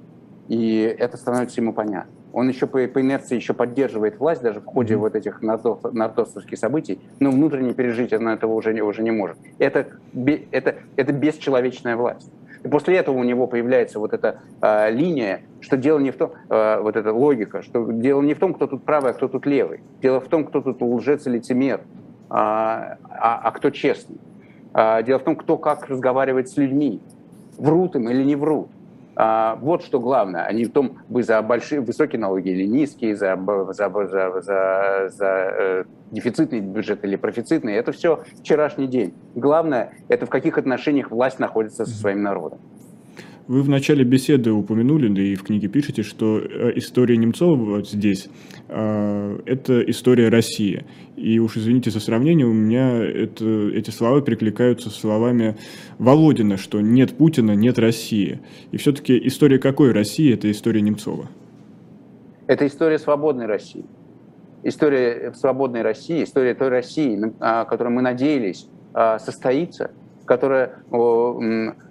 И это становится ему понятно. Он еще по, по инерции еще поддерживает власть даже в ходе вот этих нордостовских событий, но внутренне пережить она этого уже, уже не может. Это, это, это бесчеловечная власть. И после этого у него появляется вот эта э, линия, что дело не в том, э, вот эта логика, что дело не в том, кто тут правый, а кто тут левый. Дело в том, кто тут лжец и лицемер, а, а, а кто честный. А, дело в том, кто как разговаривает с людьми, врут им или не врут. А, вот что главное, а не в том, вы за большие, высокие налоги или низкие, за, за, за, за, за э, дефицитный бюджет или профицитный. Это все вчерашний день. Главное, это в каких отношениях власть находится со своим народом. Вы в начале беседы упомянули, да и в книге пишете, что э, история Немцова вот здесь э, – это история России. И уж извините за сравнение, у меня это, эти слова перекликаются с словами Володина, что нет Путина, нет России. И все-таки история какой России – это история Немцова? Это история свободной России. История свободной России, история той России, на которой мы надеялись а, состоится – которая...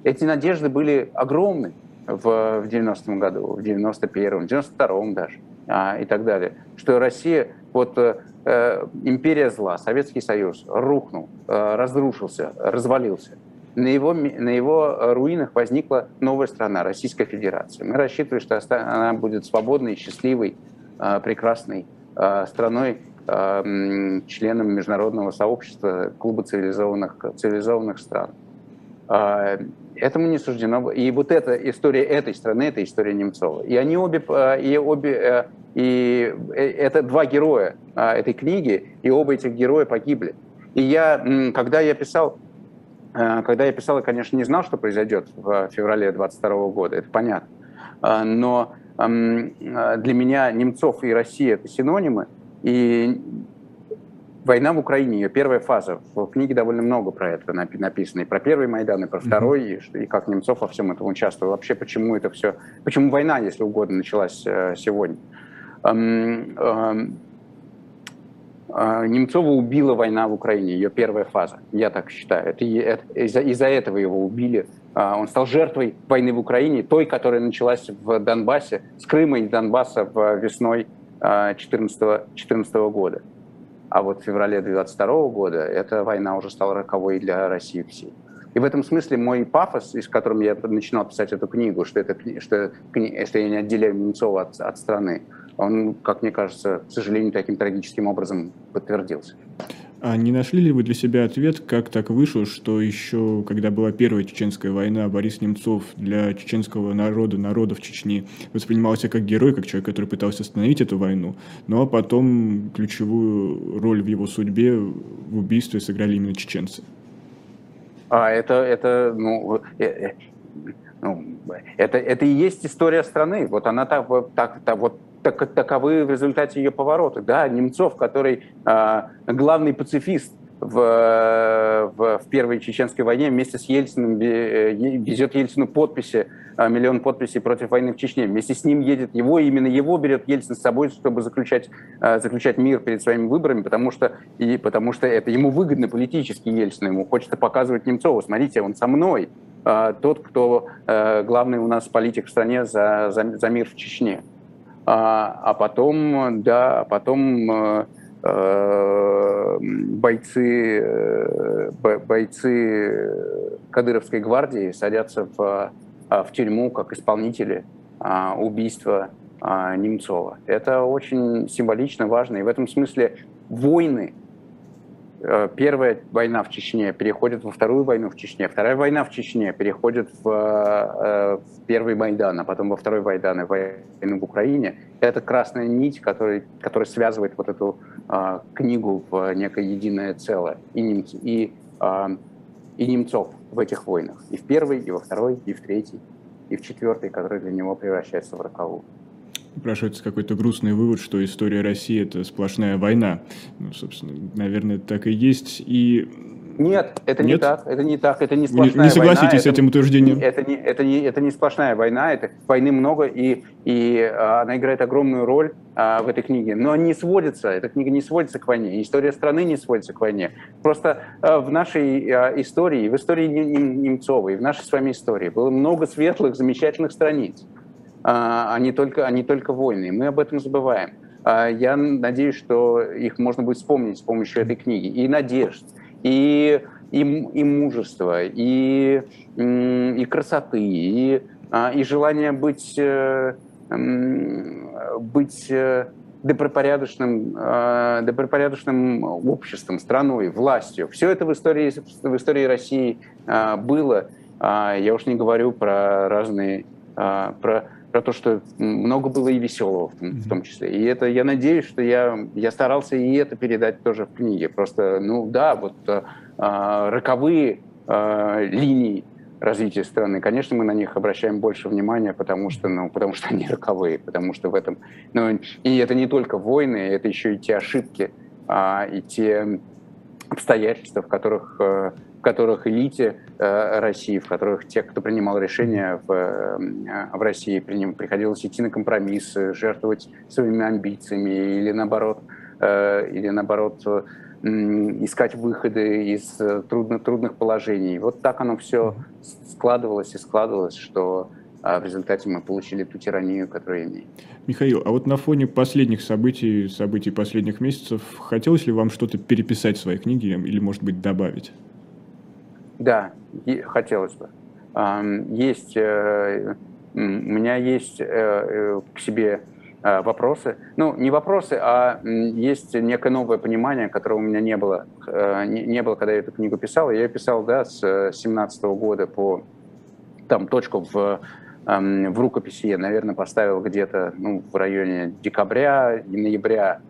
Эти надежды были огромны в, в 90-м году, в 91-м, в 92-м даже а, и так далее. Что Россия, вот э, э империя зла, Советский Союз рухнул, э, разрушился, развалился. На его, на его руинах возникла новая страна, Российская Федерация. Мы рассчитывали, что она будет свободной, счастливой, э, прекрасной э, страной членом международного сообщества клуба цивилизованных, цивилизованных стран. А, этому не суждено. И вот эта история этой страны, это история Немцова. И они обе, э, и обе, э, и э, это два героя этой книги, и оба этих героя погибли. И я, когда я писал, когда я писал, я, конечно, не знал, что произойдет в феврале 22 года, это понятно. Но для меня Немцов и Россия – это синонимы – и война в Украине, ее первая фаза, в книге довольно много про это написано, и про первый Майдан, и про второй, mm-hmm. и, и как Немцов во всем этом участвовал. Вообще, почему это все, почему война, если угодно, началась э, сегодня. Эм, эм, э, Немцова убила война в Украине, ее первая фаза, я так считаю. Это, это, из-за, из-за этого его убили. Э, он стал жертвой войны в Украине, той, которая началась в Донбассе, с Крыма и Донбасса в весной 2014 года. А вот в феврале 2022 года эта война уже стала роковой для России всей. И в этом смысле мой пафос, с которым я начинал писать эту книгу, что, это, что, что я не отделяю Немцова от, от страны, он, как мне кажется, к сожалению, таким трагическим образом подтвердился. А не нашли ли вы для себя ответ, как так вышло, что еще, когда была Первая Чеченская война, Борис Немцов для чеченского народа, народов Чечни, воспринимался как герой, как человек, который пытался остановить эту войну, ну а потом ключевую роль в его судьбе в убийстве сыграли именно чеченцы? А это, это ну, э, э, ну, это, это и есть история страны. Вот она так, так, так вот так, таковы в результате ее поворота. Да, Немцов, который э, главный пацифист в, в, в Первой Чеченской войне вместе с Ельциным э, везет Ельцину подписи, э, миллион подписей против войны в Чечне. Вместе с ним едет его, именно его берет Ельцин с собой, чтобы заключать, э, заключать мир перед своими выборами, потому что, и, потому что это ему выгодно политически Ельцину. Ему хочется показывать Немцову, смотрите, он со мной, тот, кто главный у нас политик в стране за, за, за мир в Чечне. А, а потом, да, потом Э, бойцы, э, бойцы Кадыровской гвардии садятся в, а, в тюрьму как исполнители а, убийства а, Немцова. Это очень символично, важно. И в этом смысле войны Э, первая война в Чечне переходит во вторую войну в Чечне, вторая война в Чечне переходит в, э, в первый Майдан, а потом во второй Майдан и войну в Украине. Это красная нить, которая, которая связывает вот эту э, книгу в некое единое целое. И, немц, и, э, и немцов в этих войнах. И в первой, и во второй, и в третьей, и в четвертой, которая для него превращается в роковую напрашивается какой-то грустный вывод, что история России – это сплошная война. Ну, собственно, наверное, так и есть. И нет, это Нет? не так, это не так, это не сплошная война. Не согласитесь война, с этим утверждением? Это не, это, не, это не сплошная война, это войны много, и, и а, она играет огромную роль а, в этой книге. Но не сводится, эта книга не сводится к войне, история страны не сводится к войне. Просто а, в нашей а, истории, в истории Немцова и в нашей с вами истории было много светлых, замечательных страниц а не только, а не только войны. Мы об этом забываем. А я надеюсь, что их можно будет вспомнить с помощью этой книги. И надежд, и, и, и мужества, и, и красоты, и, а, и желание быть, э, быть э, добропорядочным, э, добропорядочным обществом, страной, властью. Все это в истории, в истории России было. Я уж не говорю про разные про про то, что много было и веселого в том, в том числе. И это, я надеюсь, что я, я старался и это передать тоже в книге. Просто, ну да, вот э, роковые э, линии развития страны, конечно, мы на них обращаем больше внимания, потому что, ну, потому что они роковые, потому что в этом... Ну, и это не только войны, это еще и те ошибки, э, и те обстоятельства, в которых э, в которых элите э, России, в которых те, кто принимал решения в, э, в России, приходилось идти на компромиссы, жертвовать своими амбициями или наоборот, э, или наоборот искать выходы из трудных, трудных положений. Вот так оно все складывалось и складывалось, что в результате мы получили ту тиранию, которую имеем. Михаил, а вот на фоне последних событий, событий последних месяцев, хотелось ли вам что-то переписать в своей книге или, может быть, добавить? Да, хотелось бы. Есть, э, у меня есть э, э, к себе вопросы. Ну, не вопросы, а есть некое новое понимание, которого у меня не было, не было, когда я эту книгу писал. Я ее писал, да, с 17 года по там точку в в рукописи я, наверное, поставил где-то ну, в районе декабря и ноября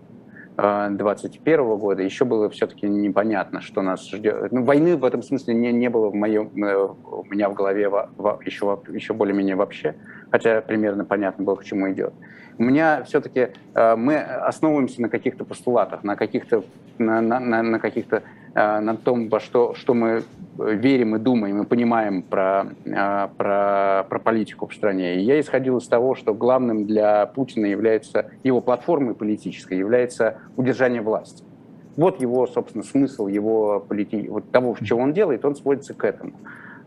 2021 года еще было все-таки непонятно, что нас ждет. Ну, войны в этом смысле не, не было в моем, э, у меня в голове во, во, еще, еще более-менее вообще, хотя примерно понятно было, к чему идет. У меня все-таки э, мы основываемся на каких-то постулатах, на каких-то на, на, на каких-то э, на том, во что, что мы верим и думаем и понимаем про, э, про, про политику в стране. И я исходил из того, что главным для Путина является его платформой политической, является удержание власти. Вот его, собственно, смысл его политики, вот того, что он делает, он сводится к этому.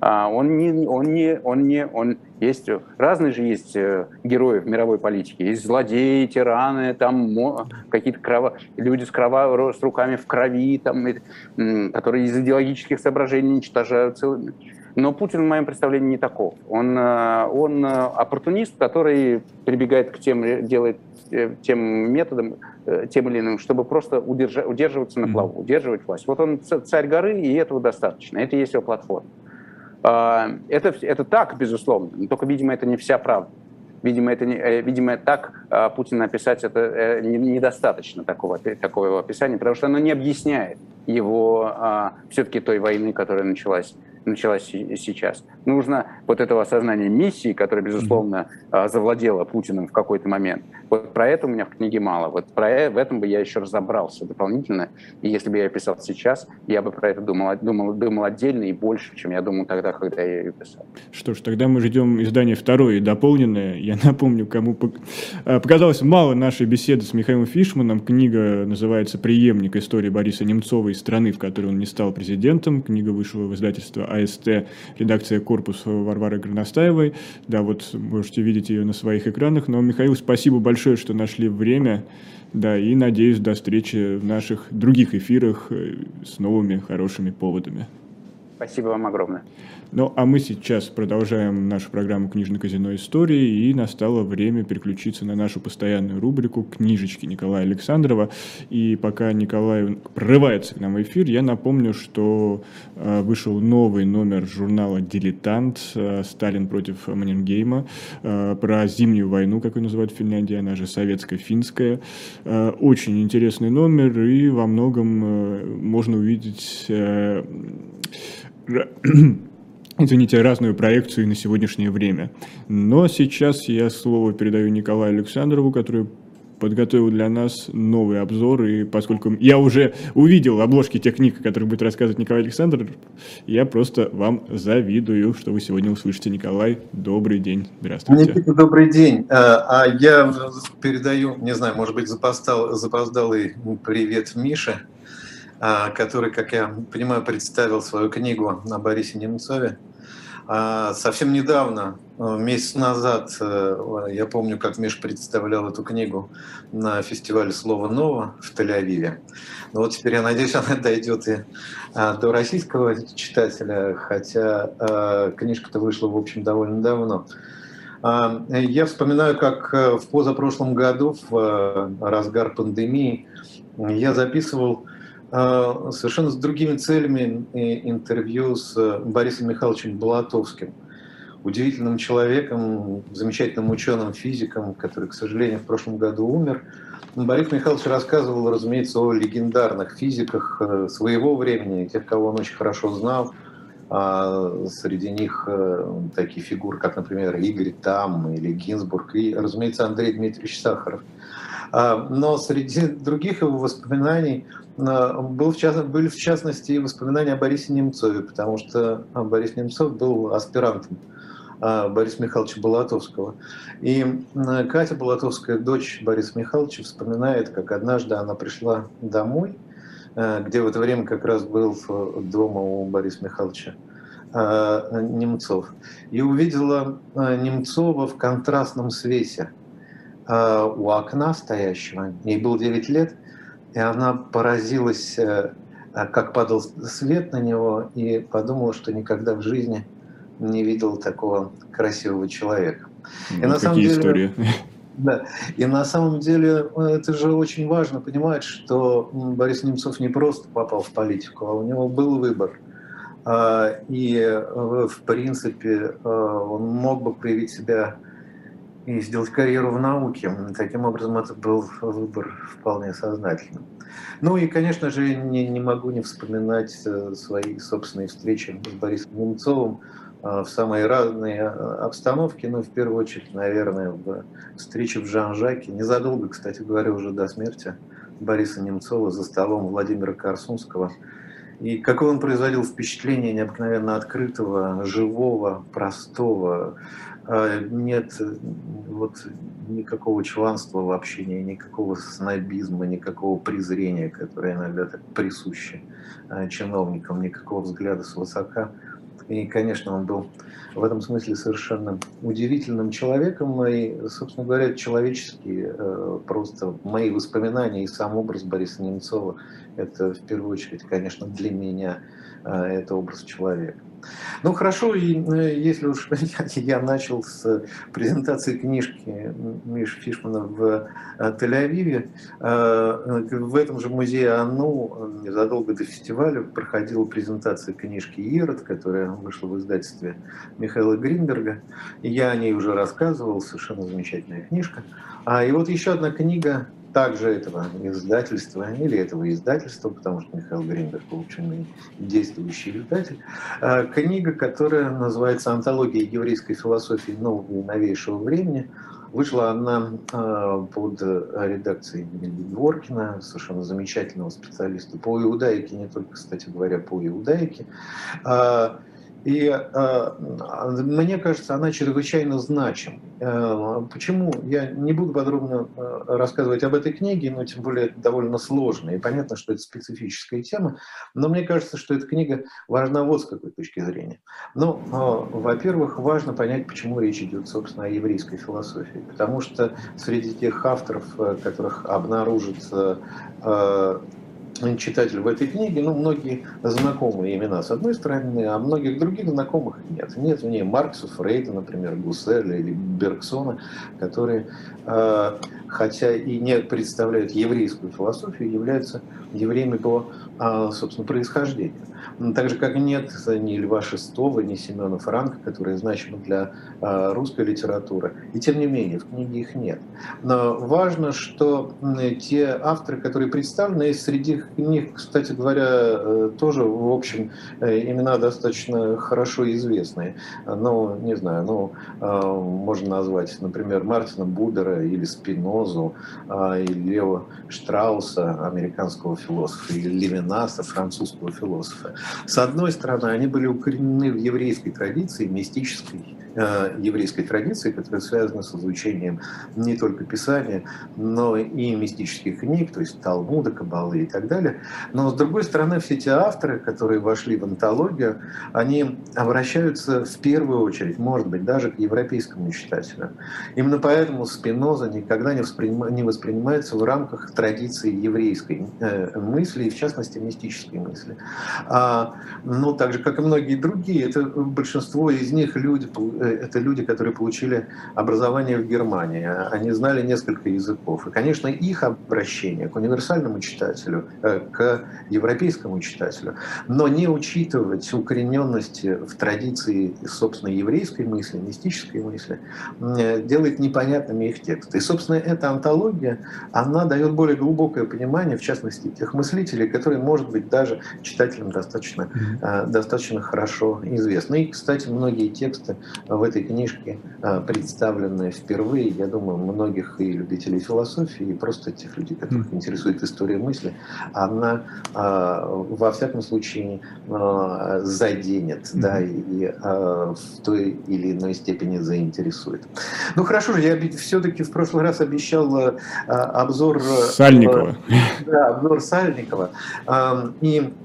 А, он не, он не, он не, он есть разные же есть э, герои в мировой политике, есть злодеи, тираны, там какие-то крово, люди с, крова, с руками в крови, там, которые из идеологических соображений уничтожают целыми. Но Путин, в моем представлении, не таков. Он, э, он э, оппортунист, который прибегает к тем, делает тем методом, тем или иным, чтобы просто удержа, удерживаться на плаву, удерживать власть. Вот он царь горы, и этого достаточно. Это есть его платформа. А, это, это так, безусловно, но только, видимо, это не вся правда. Видимо, это не, э, видимо, так а, Путин описать это э, недостаточно такого, такого описания, потому что оно не объясняет его а, все-таки той войны, которая началась началась сейчас. Нужно вот этого осознания миссии, которое, безусловно, а, завладело Путиным в какой-то момент. Вот про это у меня в книге мало. Вот про э, в этом бы я еще разобрался дополнительно. И если бы я писал сейчас, я бы про это думал, думал, думал отдельно и больше, чем я думал тогда, когда я ее писал. Что ж, тогда мы ждем издание второе, дополненное. Я напомню, кому а, показалось мало нашей беседы с Михаилом Фишманом. Книга называется «Преемник истории Бориса Немцова из страны, в которой он не стал президентом». Книга вышла в издательство АСТ, редакция «Корпус» Варвары Горностаевой. Да, вот можете видеть ее на своих экранах. Но, Михаил, спасибо большое, что нашли время. Да, и надеюсь, до встречи в наших других эфирах э, с новыми хорошими поводами. Спасибо вам огромное. Ну, а мы сейчас продолжаем нашу программу «Книжное казино истории», и настало время переключиться на нашу постоянную рубрику «Книжечки» Николая Александрова. И пока Николай прорывается к нам в эфир, я напомню, что э, вышел новый номер журнала «Дилетант» э, «Сталин против Манингейма» э, про зимнюю войну, как ее называют в Финляндии, она же советско-финская. Очень интересный номер, и во многом можно увидеть... извините, разную проекцию на сегодняшнее время. Но сейчас я слово передаю Николаю Александрову, который подготовил для нас новый обзор, и поскольку я уже увидел обложки тех книг, о которых будет рассказывать Николай Александров, я просто вам завидую, что вы сегодня услышите. Николай, добрый день, здравствуйте. Добрый день. А, а я передаю, не знаю, может быть, запоздал, запоздалый привет Мише, который, как я понимаю, представил свою книгу на Борисе Немцове. А, совсем недавно, э, месяц назад, э, я помню, как Миш представлял эту книгу на фестивале «Слово ново» в Тель-Авиве. Но вот теперь, я надеюсь, она дойдет и а, до российского читателя, хотя книжка-то вышла, в общем, довольно давно. Я вспоминаю, как э, в позапрошлом году, в разгар пандемии, я записывал а, совершенно с другими целями интервью с э, Борисом Михайловичем Болотовским, удивительным человеком, замечательным ученым, физиком, который, к сожалению, в прошлом году умер. Борис Михайлович рассказывал, разумеется, о легендарных физиках э, своего времени, тех, кого он очень хорошо знал. А среди них э, такие фигуры, как, например, Игорь Там или Гинзбург, и, разумеется, Андрей Дмитриевич Сахаров. А, но среди других его воспоминаний был в частности, были в частности воспоминания о Борисе Немцове, потому что а, Борис Немцов был аспирантом а, Бориса Михайловича Балатовского. И Катя Балатовская, дочь Бориса Михайловича, вспоминает, как однажды она пришла домой, где в это время как раз был дома у Бориса Михайловича Немцов, и увидела Немцова в контрастном свете – у окна стоящего, ей было 9 лет, и она поразилась, э, э, как падал свет на него, и подумала, что никогда в жизни не видела такого красивого человека. Ну, и на самом деле, истории. Да. И на самом деле это же очень важно понимать, что Борис Немцов не просто попал в политику, а у него был выбор. И, в принципе, он мог бы проявить себя и сделать карьеру в науке. Таким образом, это был выбор вполне сознательным. Ну и, конечно же, не, не могу не вспоминать э, свои собственные встречи с Борисом Немцовым э, в самые разные э, обстановки, ну, в первую очередь, наверное, в встрече в Жан-Жаке, незадолго, кстати говоря, уже до смерти Бориса Немцова за столом Владимира Корсунского. И какое он производил впечатление необыкновенно открытого, живого, простого, нет вот никакого чванства в общении, никакого снобизма, никакого презрения, которое иногда так присуще а, чиновникам, никакого взгляда свысока. И, конечно, он был в этом смысле совершенно удивительным человеком. И, собственно говоря, человеческие э, просто мои воспоминания и сам образ Бориса Немцова, это в первую очередь, конечно, для меня э, это образ человека. Ну хорошо, э, если уж я начал с презентации книжки Миши Фишмана в э, Тель-Авиве, э, в этом же музее АНУ задолго до фестиваля проходила презентация книжки «Ирод», которая вышла в издательстве Михаила Гринберга. Я о ней уже рассказывал, совершенно замечательная книжка. А, и вот еще одна книга также этого издательства или этого издательства, потому что Михаил Гринберг, общем, действующий издатель, э, книга, которая называется «Антология еврейской философии нового и новейшего времени», Вышла она э, под редакцией Дворкина, совершенно замечательного специалиста по иудаике, не только, кстати говоря, по иудаике. И э, мне кажется, она чрезвычайно значима. Э, почему? Я не буду подробно э, рассказывать об этой книге, но тем более это довольно сложная. И понятно, что это специфическая тема. Но мне кажется, что эта книга важна вот с какой точки зрения. Ну, э, во-первых, важно понять, почему речь идет, собственно, о еврейской философии. Потому что среди тех авторов, э, которых обнаружится э, читатель в этой книге, ну, многие знакомые имена с одной стороны, а многих других знакомых нет. Нет в ней Маркса, Фрейда, например, Гусселя или Бергсона, которые, э, хотя и не представляют еврейскую философию, являются евреями по, э, собственно, происхождению. Так же, как нет ни Льва Шестого, ни Семена Франка, которые значимы для э, русской литературы. И тем не менее, в книге их нет. Но важно, что те авторы, которые представлены, и среди них, кстати говоря, э, тоже, в общем, э, имена достаточно хорошо известные. Ну, не знаю, ну, можно назвать, например, Мартина Будера или Спинозу, или Лео Штрауса, американского философа, или Левинаса, французского философа. С одной стороны, они были укоренены в еврейской традиции, мистической, Э, еврейской традиции, которая связана с изучением не только Писания, но и мистических книг, то есть Талмуда, Кабалы и так далее. Но с другой стороны, все те авторы, которые вошли в антологию, они обращаются в первую очередь, может быть, даже к европейскому читателю. Именно поэтому Спиноза никогда не, воспринима, не воспринимается в рамках традиции еврейской э, мысли, и в частности мистической мысли. А, ну, так же, как и многие другие, это большинство из них люди это люди, которые получили образование в Германии. Они знали несколько языков. И, конечно, их обращение к универсальному читателю, э, к европейскому читателю, но не учитывать укорененности в традиции, собственно, еврейской мысли, мистической мысли, э, делает непонятными их тексты. И, собственно, эта антология, она дает более глубокое понимание, в частности, тех мыслителей, которые, может быть, даже читателям достаточно, mm-hmm. достаточно хорошо известны. И, кстати, многие тексты в этой книжке а, представлены впервые, я думаю, многих и любителей философии, и просто тех людей, которых интересует история мысли, она а, во всяком случае заденет, mm-hmm. да, и в той или иной степени заинтересует. Ну хорошо же, я все-таки в прошлый раз обещал обзор Сальникова. Да, обзор Сальникова. И Э, э,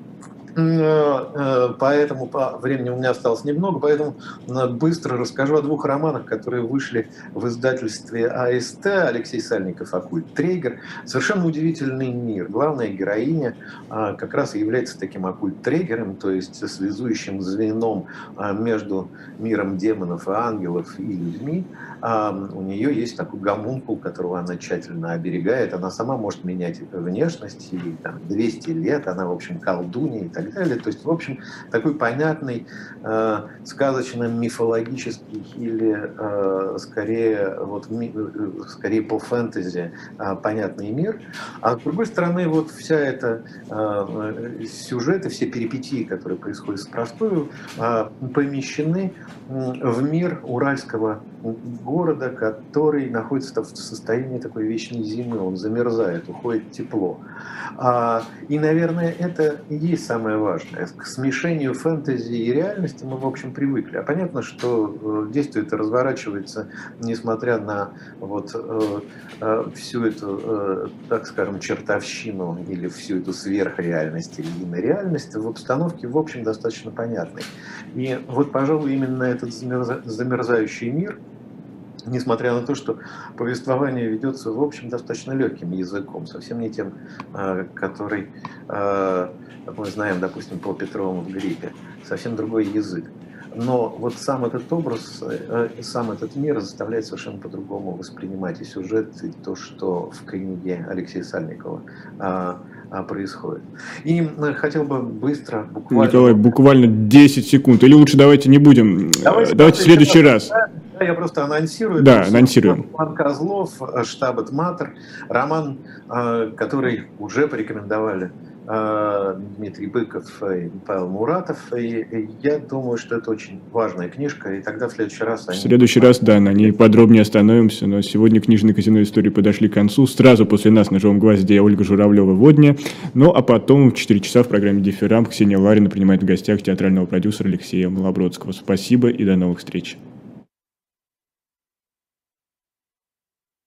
поэтому по времени у меня осталось немного, поэтому э, быстро расскажу о двух романах, которые вышли в издательстве АСТ. Алексей Сальников «Акульт Трейгер». Совершенно удивительный мир. Главная героиня как раз и является таким оккульт-трейгером, то есть связующим звеном между миром демонов и ангелов и людьми. У нее есть такой гомункул, которого она тщательно оберегает. Она сама может менять внешность, и там, 200 лет, она, в общем, колдунья и так далее. То есть, в общем, такой понятный, э, сказочно-мифологический или э, скорее, вот, э, скорее по фэнтези понятный мир. А с другой стороны, вот вся эта э, сюжеты, все перипетии, которые происходят с простою, э, помещены в мир уральского города, который находится в состоянии такой вечной зимы, он замерзает, уходит тепло. А, и, наверное, это и есть самое важное. К смешению фэнтези и реальности мы, в общем, привыкли. А понятно, что э, действие это разворачивается, несмотря на вот э, э, всю эту, так скажем, чертовщину или всю эту сверхреальность или инореальность в обстановке, в общем, достаточно понятной. И вот, пожалуй, именно этот замерзающий мир – несмотря на то, что повествование ведется, в общем, достаточно легким языком, совсем не тем, а, который, а, как мы знаем, допустим, по Петровому в «Гриппе», совсем другой язык. Но вот сам этот образ, э, сам этот мир заставляет совершенно по-другому воспринимать и сюжет, и то, что в книге Алексея Сальникова а, происходит. И хотел бы быстро, буквально... Николай, буквально 10 секунд. Или лучше давайте не будем. Давайте, давайте в следующий раз. Да, Да, я просто анонсирую. Да, анонсируем. Роман Козлов, штаб Матер, роман, который уже порекомендовали Дмитрий Быков и Павел Муратов. И я думаю, что это очень важная книжка, и тогда в следующий раз... В следующий раз, да, на ней подробнее остановимся, но сегодня книжные казино истории подошли к концу. Сразу после нас на «Живом гвозде» Ольга Журавлева «Водня», ну а потом в 4 часа в программе «Дифферам» Ксения Ларина принимает в гостях театрального продюсера Алексея Малобродского. Спасибо и до новых встреч.